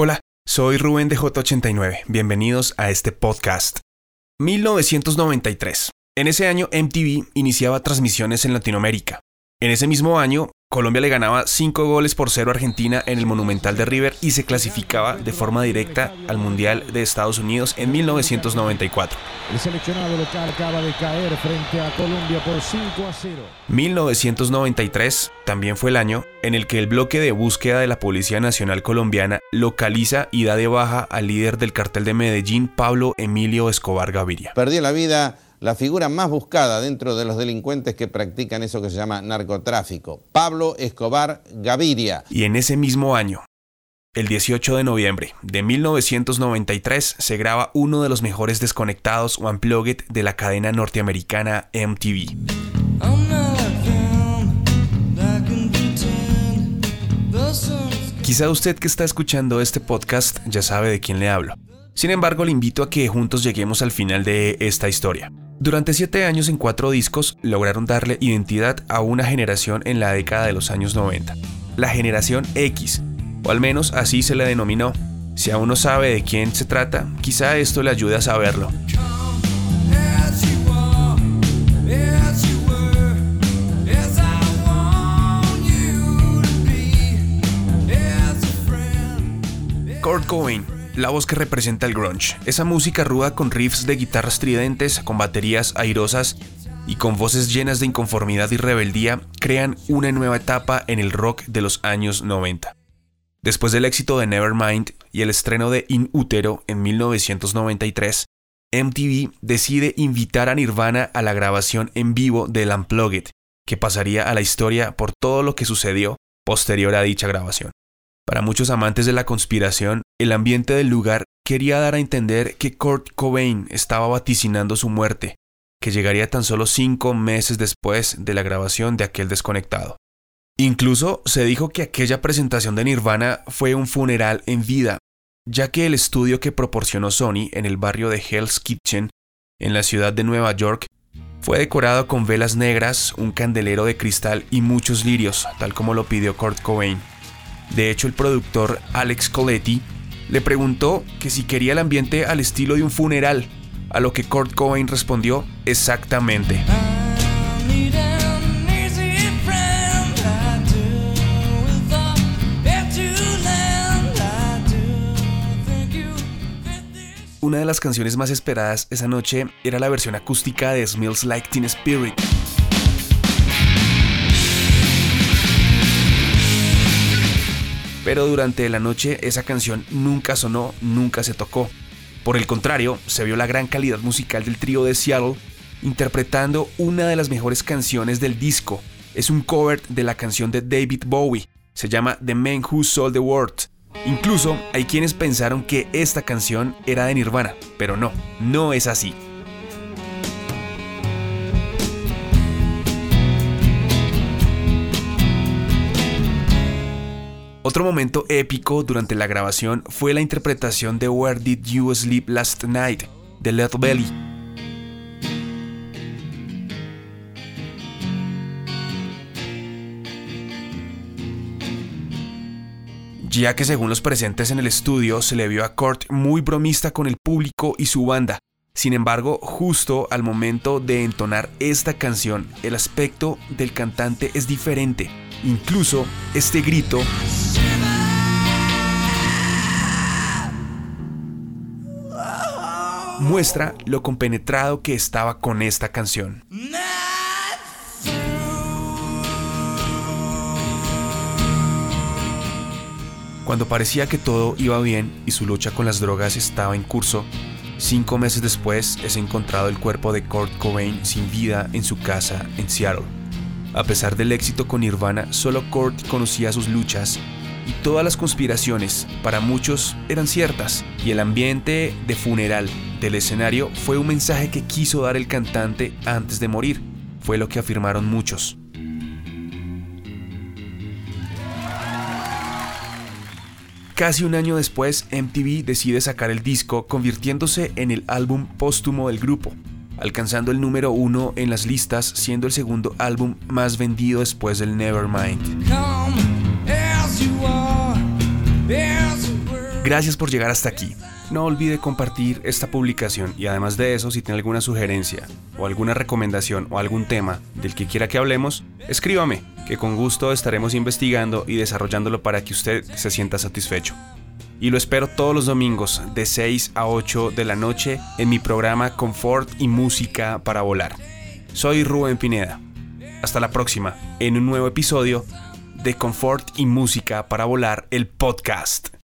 Hola, soy Rubén de J89. Bienvenidos a este podcast. 1993. En ese año MTV iniciaba transmisiones en Latinoamérica. En ese mismo año, Colombia le ganaba 5 goles por 0 a Argentina en el Monumental de River y se clasificaba de forma directa al Mundial de Estados Unidos en 1994. El seleccionado local acaba de caer frente a Colombia por 5 a 0. 1993 también fue el año en el que el bloque de búsqueda de la Policía Nacional Colombiana localiza y da de baja al líder del cartel de Medellín, Pablo Emilio Escobar Gaviria. Perdió la vida la figura más buscada dentro de los delincuentes que practican eso que se llama narcotráfico, Pablo Escobar Gaviria. Y en ese mismo año, el 18 de noviembre de 1993, se graba uno de los mejores desconectados o unplugged de la cadena norteamericana MTV. Quizá usted que está escuchando este podcast ya sabe de quién le hablo. Sin embargo, le invito a que juntos lleguemos al final de esta historia. Durante siete años en cuatro discos lograron darle identidad a una generación en la década de los años 90, la generación X, o al menos así se le denominó. Si aún no sabe de quién se trata, quizá esto le ayude a saberlo. Kurt Cobain la voz que representa el grunge, esa música ruda con riffs de guitarras estridentes, con baterías airosas y con voces llenas de inconformidad y rebeldía, crean una nueva etapa en el rock de los años 90. Después del éxito de Nevermind y el estreno de In Utero en 1993, MTV decide invitar a Nirvana a la grabación en vivo del Unplugged, que pasaría a la historia por todo lo que sucedió posterior a dicha grabación. Para muchos amantes de la conspiración, el ambiente del lugar quería dar a entender que Kurt Cobain estaba vaticinando su muerte, que llegaría tan solo cinco meses después de la grabación de aquel desconectado. Incluso se dijo que aquella presentación de Nirvana fue un funeral en vida, ya que el estudio que proporcionó Sony en el barrio de Hell's Kitchen, en la ciudad de Nueva York, fue decorado con velas negras, un candelero de cristal y muchos lirios, tal como lo pidió Kurt Cobain. De hecho, el productor Alex Coletti le preguntó que si quería el ambiente al estilo de un funeral, a lo que Kurt Cobain respondió exactamente. Una de las canciones más esperadas esa noche era la versión acústica de Smells Like Teen Spirit. Pero durante la noche esa canción nunca sonó, nunca se tocó. Por el contrario, se vio la gran calidad musical del trío de Seattle interpretando una de las mejores canciones del disco. Es un cover de la canción de David Bowie. Se llama The Man Who Sold the World. Incluso hay quienes pensaron que esta canción era de Nirvana, pero no, no es así. Otro momento épico durante la grabación fue la interpretación de Where Did You Sleep Last Night de Led Belly. Ya que según los presentes en el estudio se le vio a Kurt muy bromista con el público y su banda. Sin embargo, justo al momento de entonar esta canción, el aspecto del cantante es diferente. Incluso este grito muestra lo compenetrado que estaba con esta canción. Cuando parecía que todo iba bien y su lucha con las drogas estaba en curso, cinco meses después es encontrado el cuerpo de Kurt Cobain sin vida en su casa en Seattle. A pesar del éxito con Nirvana, solo Kurt conocía sus luchas y todas las conspiraciones, para muchos, eran ciertas, y el ambiente de funeral del escenario fue un mensaje que quiso dar el cantante antes de morir, fue lo que afirmaron muchos. Casi un año después, MTV decide sacar el disco, convirtiéndose en el álbum póstumo del grupo, alcanzando el número uno en las listas, siendo el segundo álbum más vendido después del Nevermind. Gracias por llegar hasta aquí. No olvide compartir esta publicación y además de eso, si tiene alguna sugerencia o alguna recomendación o algún tema del que quiera que hablemos, escríbame, que con gusto estaremos investigando y desarrollándolo para que usted se sienta satisfecho. Y lo espero todos los domingos de 6 a 8 de la noche en mi programa Confort y Música para Volar. Soy Rubén Pineda. Hasta la próxima en un nuevo episodio de Confort y Música para Volar, el podcast.